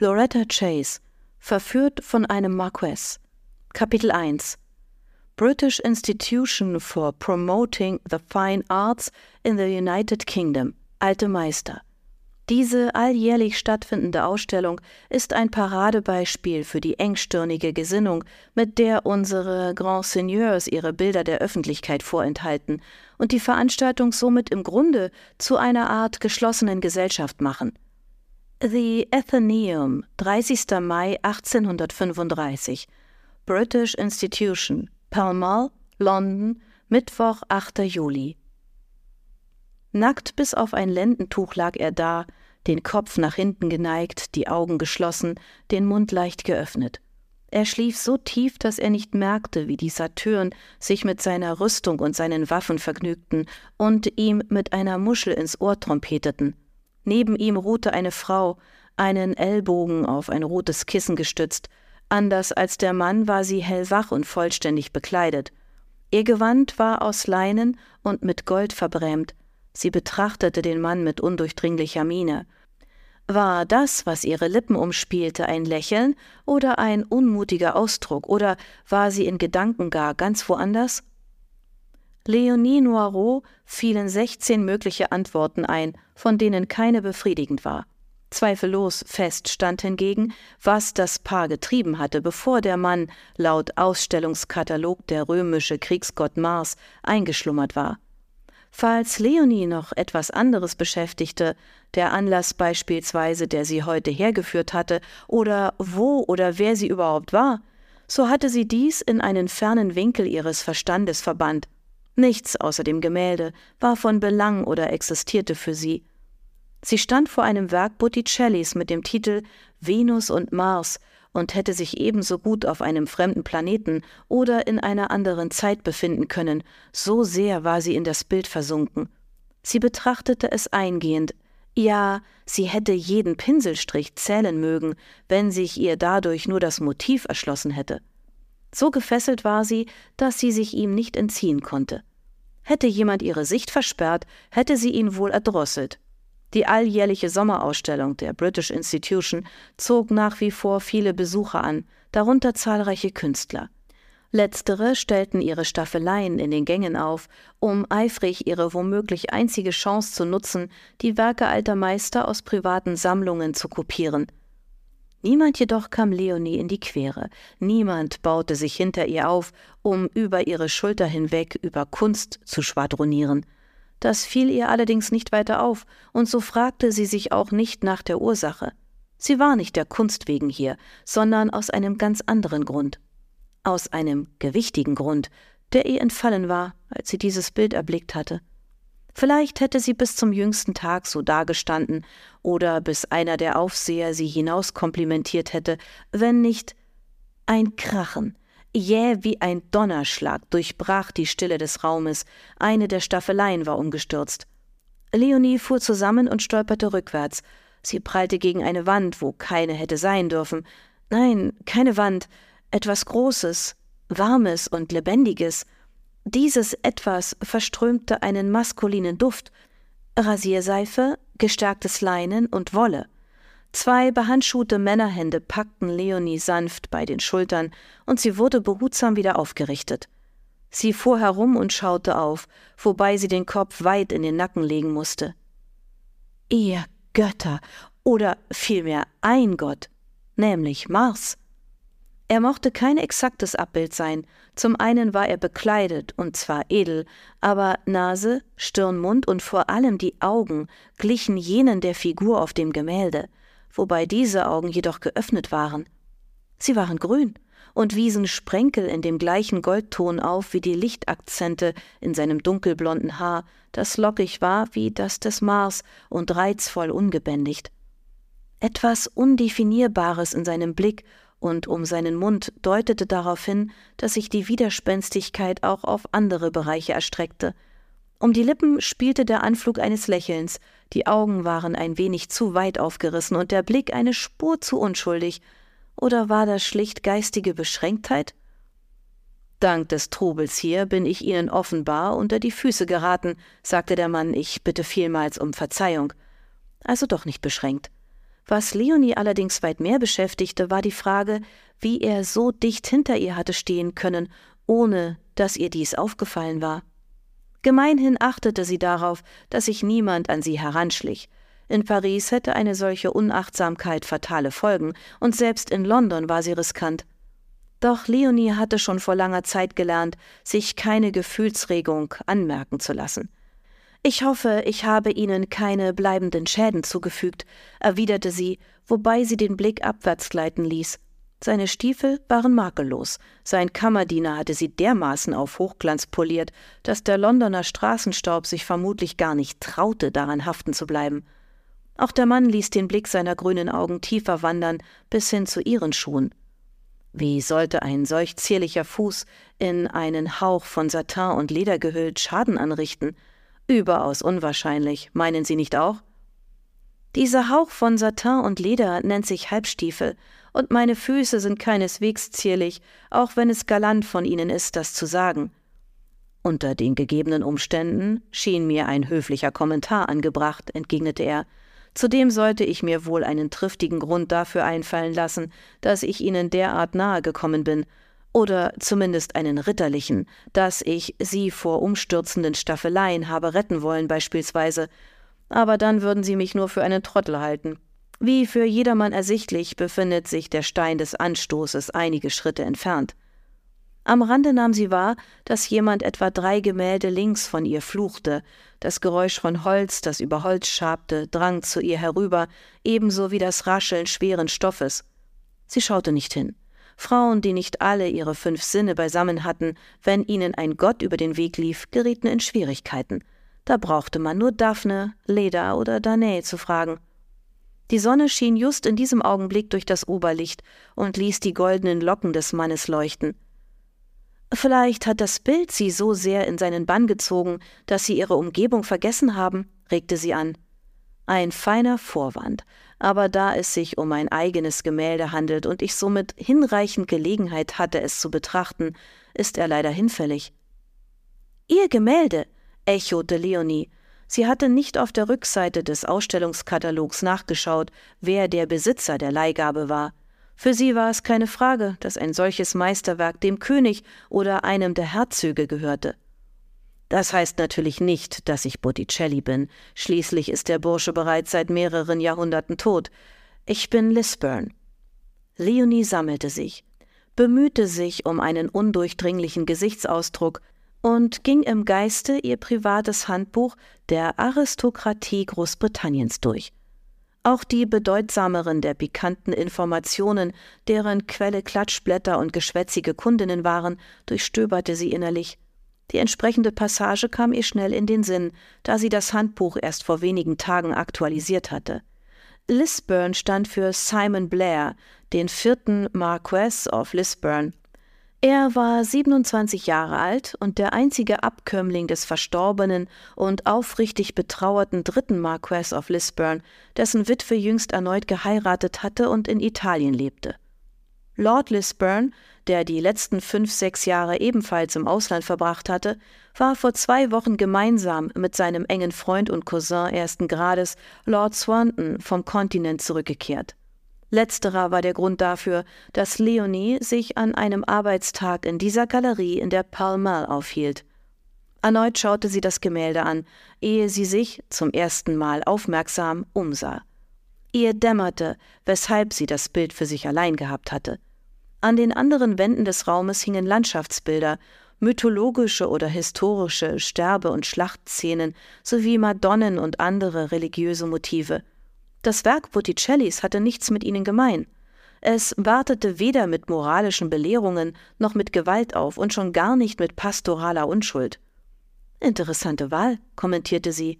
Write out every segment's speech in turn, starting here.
Loretta Chase, verführt von einem Marquess. Kapitel 1 British Institution for Promoting the Fine Arts in the United Kingdom, Alte Meister. Diese alljährlich stattfindende Ausstellung ist ein Paradebeispiel für die engstirnige Gesinnung, mit der unsere Grand Seigneurs ihre Bilder der Öffentlichkeit vorenthalten und die Veranstaltung somit im Grunde zu einer Art geschlossenen Gesellschaft machen. The Athenaeum, 30. Mai 1835. British Institution, Pall Mall, London, Mittwoch, 8. Juli. Nackt bis auf ein Lendentuch lag er da, den Kopf nach hinten geneigt, die Augen geschlossen, den Mund leicht geöffnet. Er schlief so tief, dass er nicht merkte, wie die Satyren sich mit seiner Rüstung und seinen Waffen vergnügten und ihm mit einer Muschel ins Ohr trompeteten. Neben ihm ruhte eine Frau, einen Ellbogen auf ein rotes Kissen gestützt. Anders als der Mann war sie hellwach und vollständig bekleidet. Ihr Gewand war aus Leinen und mit Gold verbrämt. Sie betrachtete den Mann mit undurchdringlicher Miene. War das, was ihre Lippen umspielte, ein Lächeln oder ein unmutiger Ausdruck, oder war sie in Gedanken gar ganz woanders? Leonie Noirot fielen sechzehn mögliche Antworten ein, von denen keine befriedigend war. Zweifellos fest stand hingegen, was das Paar getrieben hatte, bevor der Mann laut Ausstellungskatalog der römische Kriegsgott Mars eingeschlummert war. Falls Leonie noch etwas anderes beschäftigte, der Anlass beispielsweise, der sie heute hergeführt hatte, oder wo oder wer sie überhaupt war, so hatte sie dies in einen fernen Winkel ihres Verstandes verbannt. Nichts außer dem Gemälde war von Belang oder existierte für sie. Sie stand vor einem Werk Botticellis mit dem Titel Venus und Mars und hätte sich ebenso gut auf einem fremden Planeten oder in einer anderen Zeit befinden können, so sehr war sie in das Bild versunken. Sie betrachtete es eingehend, ja, sie hätte jeden Pinselstrich zählen mögen, wenn sich ihr dadurch nur das Motiv erschlossen hätte. So gefesselt war sie, dass sie sich ihm nicht entziehen konnte. Hätte jemand ihre Sicht versperrt, hätte sie ihn wohl erdrosselt. Die alljährliche Sommerausstellung der British Institution zog nach wie vor viele Besucher an, darunter zahlreiche Künstler. Letztere stellten ihre Staffeleien in den Gängen auf, um eifrig ihre womöglich einzige Chance zu nutzen, die Werke alter Meister aus privaten Sammlungen zu kopieren. Niemand jedoch kam Leonie in die Quere, niemand baute sich hinter ihr auf, um über ihre Schulter hinweg über Kunst zu schwadronieren. Das fiel ihr allerdings nicht weiter auf, und so fragte sie sich auch nicht nach der Ursache. Sie war nicht der Kunst wegen hier, sondern aus einem ganz anderen Grund. Aus einem gewichtigen Grund, der ihr entfallen war, als sie dieses Bild erblickt hatte. Vielleicht hätte sie bis zum jüngsten Tag so dagestanden oder bis einer der Aufseher sie hinauskomplimentiert hätte, wenn nicht ein Krachen, jäh wie ein Donnerschlag, durchbrach die Stille des Raumes, eine der Staffeleien war umgestürzt. Leonie fuhr zusammen und stolperte rückwärts. Sie prallte gegen eine Wand, wo keine hätte sein dürfen. Nein, keine Wand, etwas Großes, Warmes und Lebendiges. Dieses Etwas verströmte einen maskulinen Duft, Rasierseife, gestärktes Leinen und Wolle. Zwei behandschuhte Männerhände packten Leonie sanft bei den Schultern, und sie wurde behutsam wieder aufgerichtet. Sie fuhr herum und schaute auf, wobei sie den Kopf weit in den Nacken legen musste. Ihr Götter, oder vielmehr ein Gott, nämlich Mars. Er mochte kein exaktes Abbild sein, zum einen war er bekleidet, und zwar edel, aber Nase, Stirn, Mund und vor allem die Augen glichen jenen der Figur auf dem Gemälde wobei diese Augen jedoch geöffnet waren. Sie waren grün und wiesen Sprenkel in dem gleichen Goldton auf wie die Lichtakzente in seinem dunkelblonden Haar, das lockig war wie das des Mars und reizvoll ungebändigt. Etwas Undefinierbares in seinem Blick und um seinen Mund deutete darauf hin, dass sich die Widerspenstigkeit auch auf andere Bereiche erstreckte – um die Lippen spielte der Anflug eines Lächelns, die Augen waren ein wenig zu weit aufgerissen und der Blick eine Spur zu unschuldig. Oder war das schlicht geistige Beschränktheit? Dank des Trubels hier bin ich Ihnen offenbar unter die Füße geraten, sagte der Mann, ich bitte vielmals um Verzeihung. Also doch nicht beschränkt. Was Leonie allerdings weit mehr beschäftigte, war die Frage, wie er so dicht hinter ihr hatte stehen können, ohne dass ihr dies aufgefallen war. Gemeinhin achtete sie darauf, dass sich niemand an sie heranschlich. In Paris hätte eine solche Unachtsamkeit fatale Folgen, und selbst in London war sie riskant. Doch Leonie hatte schon vor langer Zeit gelernt, sich keine Gefühlsregung anmerken zu lassen. Ich hoffe, ich habe Ihnen keine bleibenden Schäden zugefügt, erwiderte sie, wobei sie den Blick abwärts gleiten ließ. Seine Stiefel waren makellos, sein Kammerdiener hatte sie dermaßen auf Hochglanz poliert, dass der Londoner Straßenstaub sich vermutlich gar nicht traute, daran haften zu bleiben. Auch der Mann ließ den Blick seiner grünen Augen tiefer wandern, bis hin zu ihren Schuhen. Wie sollte ein solch zierlicher Fuß in einen Hauch von Satin und Leder gehüllt Schaden anrichten? Überaus unwahrscheinlich, meinen Sie nicht auch? Dieser Hauch von Satin und Leder nennt sich Halbstiefel, und meine Füße sind keineswegs zierlich, auch wenn es galant von Ihnen ist, das zu sagen. Unter den gegebenen Umständen schien mir ein höflicher Kommentar angebracht, entgegnete er. Zudem sollte ich mir wohl einen triftigen Grund dafür einfallen lassen, dass ich Ihnen derart nahe gekommen bin, oder zumindest einen ritterlichen, dass ich Sie vor umstürzenden Staffeleien habe retten wollen beispielsweise, aber dann würden Sie mich nur für einen Trottel halten. Wie für jedermann ersichtlich befindet sich der Stein des Anstoßes einige Schritte entfernt. Am Rande nahm sie wahr, dass jemand etwa drei Gemälde links von ihr fluchte. Das Geräusch von Holz, das über Holz schabte, drang zu ihr herüber, ebenso wie das Rascheln schweren Stoffes. Sie schaute nicht hin. Frauen, die nicht alle ihre fünf Sinne beisammen hatten, wenn ihnen ein Gott über den Weg lief, gerieten in Schwierigkeiten. Da brauchte man nur Daphne, Leda oder Danae zu fragen. Die Sonne schien just in diesem Augenblick durch das Oberlicht und ließ die goldenen Locken des Mannes leuchten. Vielleicht hat das Bild sie so sehr in seinen Bann gezogen, dass sie ihre Umgebung vergessen haben, regte sie an. Ein feiner Vorwand, aber da es sich um ein eigenes Gemälde handelt und ich somit hinreichend Gelegenheit hatte, es zu betrachten, ist er leider hinfällig. Ihr Gemälde, echote Leonie. Sie hatte nicht auf der Rückseite des Ausstellungskatalogs nachgeschaut, wer der Besitzer der Leihgabe war. Für sie war es keine Frage, dass ein solches Meisterwerk dem König oder einem der Herzöge gehörte. Das heißt natürlich nicht, dass ich Botticelli bin. Schließlich ist der Bursche bereits seit mehreren Jahrhunderten tot. Ich bin Lisburn. Leonie sammelte sich, bemühte sich um einen undurchdringlichen Gesichtsausdruck und ging im Geiste ihr privates Handbuch der Aristokratie Großbritanniens durch. Auch die bedeutsameren der pikanten Informationen, deren Quelle Klatschblätter und geschwätzige Kundinnen waren, durchstöberte sie innerlich. Die entsprechende Passage kam ihr schnell in den Sinn, da sie das Handbuch erst vor wenigen Tagen aktualisiert hatte. Lisburn stand für Simon Blair, den vierten Marquess of Lisburn, er war 27 Jahre alt und der einzige Abkömmling des verstorbenen und aufrichtig betrauerten dritten Marquess of Lisburn, dessen Witwe jüngst erneut geheiratet hatte und in Italien lebte. Lord Lisburn, der die letzten fünf, sechs Jahre ebenfalls im Ausland verbracht hatte, war vor zwei Wochen gemeinsam mit seinem engen Freund und Cousin ersten Grades, Lord Swanton, vom Kontinent zurückgekehrt. Letzterer war der Grund dafür, dass Leonie sich an einem Arbeitstag in dieser Galerie in der Pall Mall aufhielt. Erneut schaute sie das Gemälde an, ehe sie sich zum ersten Mal aufmerksam umsah. Ihr dämmerte, weshalb sie das Bild für sich allein gehabt hatte. An den anderen Wänden des Raumes hingen Landschaftsbilder, mythologische oder historische Sterbe- und Schlachtszenen sowie Madonnen und andere religiöse Motive – das Werk Botticellis hatte nichts mit ihnen gemein. Es wartete weder mit moralischen Belehrungen noch mit Gewalt auf und schon gar nicht mit pastoraler Unschuld. Interessante Wahl, kommentierte sie.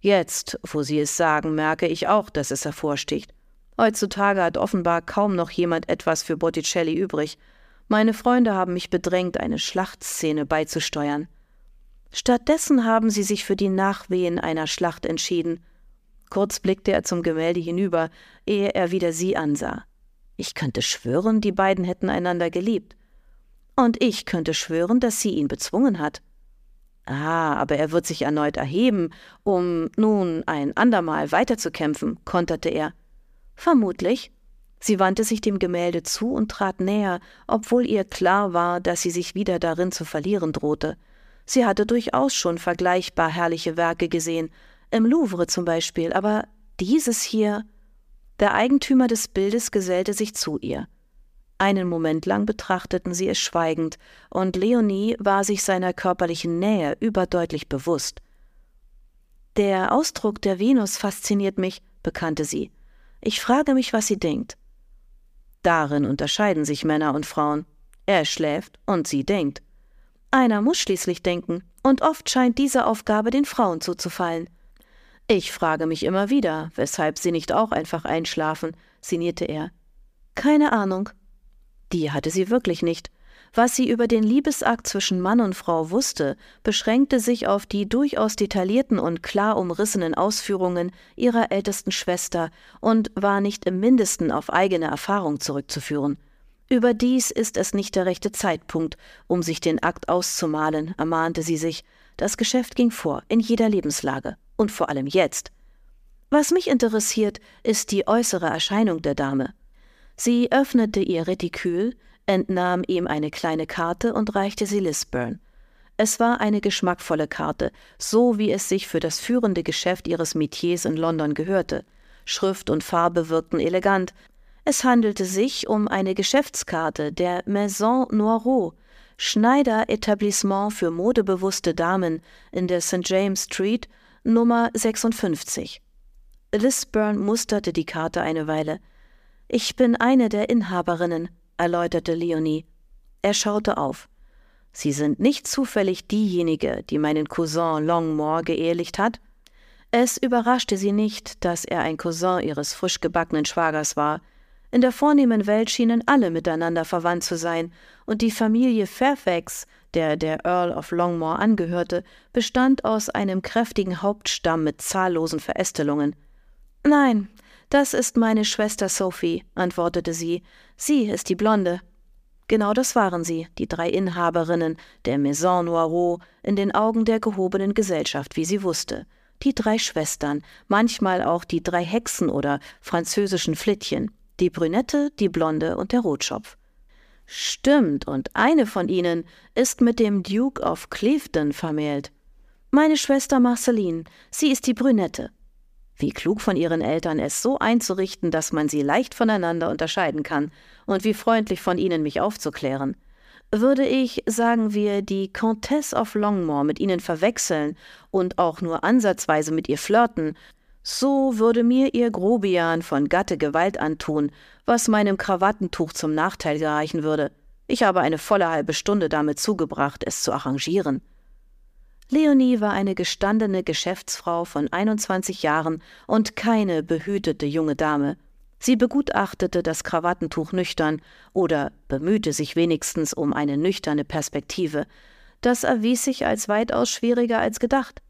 Jetzt, wo Sie es sagen, merke ich auch, dass es hervorsticht. Heutzutage hat offenbar kaum noch jemand etwas für Botticelli übrig. Meine Freunde haben mich bedrängt, eine Schlachtszene beizusteuern. Stattdessen haben sie sich für die Nachwehen einer Schlacht entschieden. Kurz blickte er zum Gemälde hinüber, ehe er wieder sie ansah. Ich könnte schwören, die beiden hätten einander geliebt. Und ich könnte schwören, dass sie ihn bezwungen hat. Ah, aber er wird sich erneut erheben, um nun ein andermal weiterzukämpfen, konterte er. Vermutlich. Sie wandte sich dem Gemälde zu und trat näher, obwohl ihr klar war, dass sie sich wieder darin zu verlieren drohte. Sie hatte durchaus schon vergleichbar herrliche Werke gesehen, im Louvre zum Beispiel, aber dieses hier. Der Eigentümer des Bildes gesellte sich zu ihr. Einen Moment lang betrachteten sie es schweigend, und Leonie war sich seiner körperlichen Nähe überdeutlich bewusst. Der Ausdruck der Venus fasziniert mich, bekannte sie. Ich frage mich, was sie denkt. Darin unterscheiden sich Männer und Frauen. Er schläft und sie denkt. Einer muss schließlich denken, und oft scheint diese Aufgabe den Frauen zuzufallen. Ich frage mich immer wieder, weshalb sie nicht auch einfach einschlafen, sinnierte er. Keine Ahnung. Die hatte sie wirklich nicht. Was sie über den Liebesakt zwischen Mann und Frau wusste, beschränkte sich auf die durchaus detaillierten und klar umrissenen Ausführungen ihrer ältesten Schwester und war nicht im mindesten auf eigene Erfahrung zurückzuführen. Überdies ist es nicht der rechte Zeitpunkt, um sich den Akt auszumalen, ermahnte sie sich. Das Geschäft ging vor, in jeder Lebenslage, und vor allem jetzt. Was mich interessiert, ist die äußere Erscheinung der Dame. Sie öffnete ihr Retikül, entnahm ihm eine kleine Karte und reichte sie Lisburn. Es war eine geschmackvolle Karte, so wie es sich für das führende Geschäft ihres Metiers in London gehörte. Schrift und Farbe wirkten elegant. Es handelte sich um eine Geschäftskarte der Maison Noirot, Schneider-Etablissement für modebewusste Damen in der St. James Street, Nummer 56. Lisburn musterte die Karte eine Weile. Ich bin eine der Inhaberinnen, erläuterte Leonie. Er schaute auf. Sie sind nicht zufällig diejenige, die meinen Cousin Longmore geehelicht hat? Es überraschte sie nicht, dass er ein Cousin ihres frisch gebackenen Schwagers war. In der vornehmen Welt schienen alle miteinander verwandt zu sein, und die Familie Fairfax, der der Earl of Longmore angehörte, bestand aus einem kräftigen Hauptstamm mit zahllosen Verästelungen. Nein, das ist meine Schwester Sophie, antwortete sie. Sie ist die Blonde. Genau das waren sie, die drei Inhaberinnen der Maison Noirot, in den Augen der gehobenen Gesellschaft, wie sie wusste. Die drei Schwestern, manchmal auch die drei Hexen oder französischen Flittchen, die Brünette, die Blonde und der Rotschopf. Stimmt, und eine von ihnen ist mit dem Duke of Clevedon vermählt. Meine Schwester Marceline, sie ist die Brünette. Wie klug von ihren Eltern, es so einzurichten, dass man sie leicht voneinander unterscheiden kann, und wie freundlich von ihnen, mich aufzuklären. Würde ich, sagen wir, die Countess of Longmore mit ihnen verwechseln und auch nur ansatzweise mit ihr flirten, so würde mir ihr Grobian von Gatte Gewalt antun, was meinem Krawattentuch zum Nachteil gereichen würde. Ich habe eine volle halbe Stunde damit zugebracht, es zu arrangieren. Leonie war eine gestandene Geschäftsfrau von 21 Jahren und keine behütete junge Dame. Sie begutachtete das Krawattentuch nüchtern oder bemühte sich wenigstens um eine nüchterne Perspektive. Das erwies sich als weitaus schwieriger als gedacht.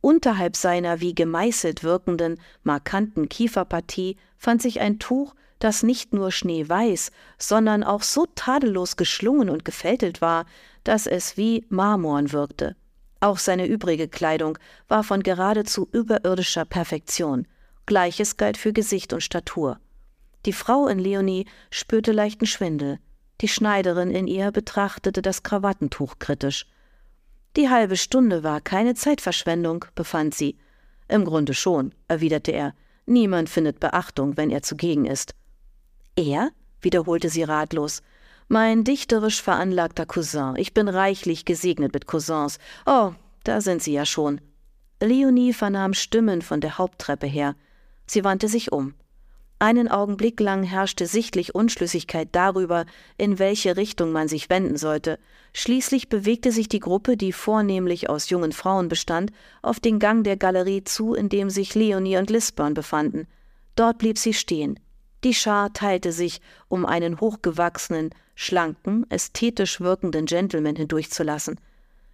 Unterhalb seiner wie gemeißelt wirkenden, markanten Kieferpartie fand sich ein Tuch, das nicht nur schneeweiß, sondern auch so tadellos geschlungen und gefältelt war, dass es wie Marmorn wirkte. Auch seine übrige Kleidung war von geradezu überirdischer Perfektion. Gleiches galt für Gesicht und Statur. Die Frau in Leonie spürte leichten Schwindel. Die Schneiderin in ihr betrachtete das Krawattentuch kritisch. Die halbe Stunde war keine Zeitverschwendung, befand sie. Im Grunde schon, erwiderte er. Niemand findet Beachtung, wenn er zugegen ist. Er? wiederholte sie ratlos. Mein dichterisch veranlagter Cousin. Ich bin reichlich gesegnet mit Cousins. Oh, da sind sie ja schon. Leonie vernahm Stimmen von der Haupttreppe her. Sie wandte sich um. Einen Augenblick lang herrschte sichtlich Unschlüssigkeit darüber, in welche Richtung man sich wenden sollte. Schließlich bewegte sich die Gruppe, die vornehmlich aus jungen Frauen bestand, auf den Gang der Galerie zu, in dem sich Leonie und Lisburn befanden. Dort blieb sie stehen. Die Schar teilte sich, um einen hochgewachsenen, schlanken, ästhetisch wirkenden Gentleman hindurchzulassen.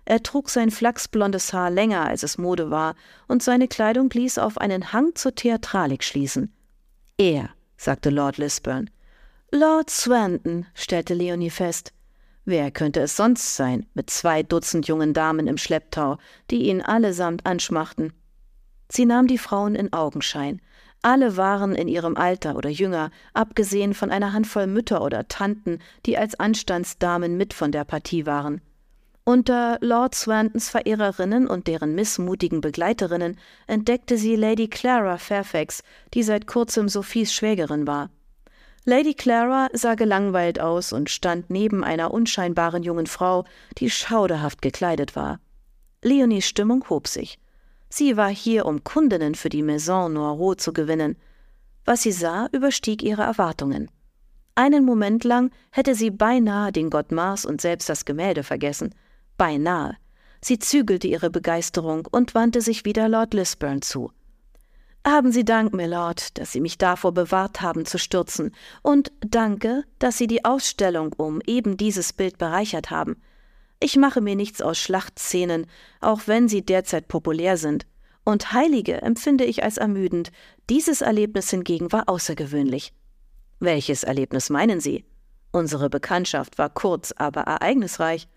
Er trug sein flachsblondes Haar länger, als es Mode war, und seine Kleidung ließ auf einen Hang zur Theatralik schließen. Er, sagte Lord Lisburn. Lord Swanton, stellte Leonie fest. Wer könnte es sonst sein, mit zwei Dutzend jungen Damen im Schlepptau, die ihn allesamt anschmachten? Sie nahm die Frauen in Augenschein. Alle waren in ihrem Alter oder jünger, abgesehen von einer Handvoll Mütter oder Tanten, die als Anstandsdamen mit von der Partie waren. Unter Lord Swantons Verehrerinnen und deren missmutigen Begleiterinnen entdeckte sie Lady Clara Fairfax, die seit kurzem Sophies Schwägerin war. Lady Clara sah gelangweilt aus und stand neben einer unscheinbaren jungen Frau, die schauderhaft gekleidet war. Leonies Stimmung hob sich. Sie war hier, um Kundinnen für die Maison Noirot zu gewinnen. Was sie sah, überstieg ihre Erwartungen. Einen Moment lang hätte sie beinahe den Gott Mars und selbst das Gemälde vergessen. Beinahe. Sie zügelte ihre Begeisterung und wandte sich wieder Lord Lisburn zu. Haben Sie Dank, Mylord, dass Sie mich davor bewahrt haben zu stürzen, und danke, dass Sie die Ausstellung um eben dieses Bild bereichert haben. Ich mache mir nichts aus Schlachtszenen, auch wenn sie derzeit populär sind. Und Heilige empfinde ich als ermüdend. Dieses Erlebnis hingegen war außergewöhnlich. Welches Erlebnis meinen Sie? Unsere Bekanntschaft war kurz, aber ereignisreich.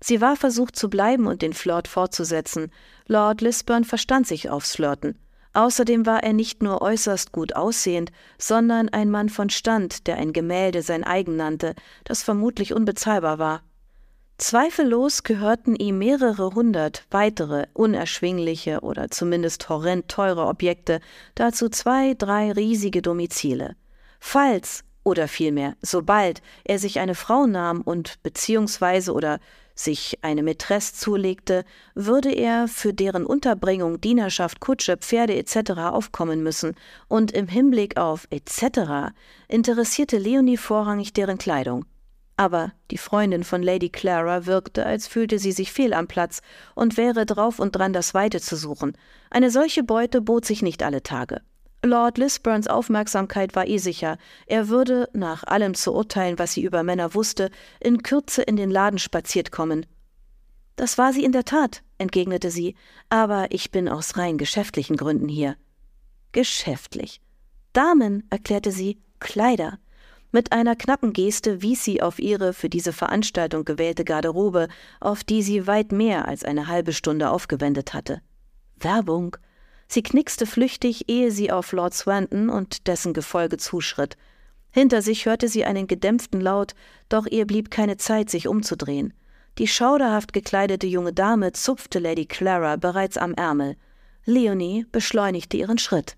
Sie war versucht zu bleiben und den Flirt fortzusetzen. Lord Lisburn verstand sich aufs Flirten. Außerdem war er nicht nur äußerst gut aussehend, sondern ein Mann von Stand, der ein Gemälde sein eigen nannte, das vermutlich unbezahlbar war. Zweifellos gehörten ihm mehrere hundert weitere unerschwingliche oder zumindest horrend teure Objekte, dazu zwei, drei riesige Domizile. Falls oder vielmehr, sobald er sich eine Frau nahm und beziehungsweise oder sich eine Mätresse zulegte, würde er für deren Unterbringung, Dienerschaft, Kutsche, Pferde etc. aufkommen müssen, und im Hinblick auf etc. interessierte Leonie vorrangig deren Kleidung. Aber die Freundin von Lady Clara wirkte, als fühlte sie sich fehl am Platz und wäre drauf und dran, das Weite zu suchen. Eine solche Beute bot sich nicht alle Tage. Lord Lisburns Aufmerksamkeit war eh sicher. Er würde, nach allem zu urteilen, was sie über Männer wusste, in Kürze in den Laden spaziert kommen. Das war sie in der Tat, entgegnete sie, aber ich bin aus rein geschäftlichen Gründen hier. Geschäftlich. Damen, erklärte sie, Kleider. Mit einer knappen Geste wies sie auf ihre für diese Veranstaltung gewählte Garderobe, auf die sie weit mehr als eine halbe Stunde aufgewendet hatte. Werbung, Sie knickste flüchtig, ehe sie auf Lord Swanton und dessen Gefolge zuschritt. Hinter sich hörte sie einen gedämpften Laut, doch ihr blieb keine Zeit, sich umzudrehen. Die schauderhaft gekleidete junge Dame zupfte Lady Clara bereits am Ärmel. Leonie beschleunigte ihren Schritt.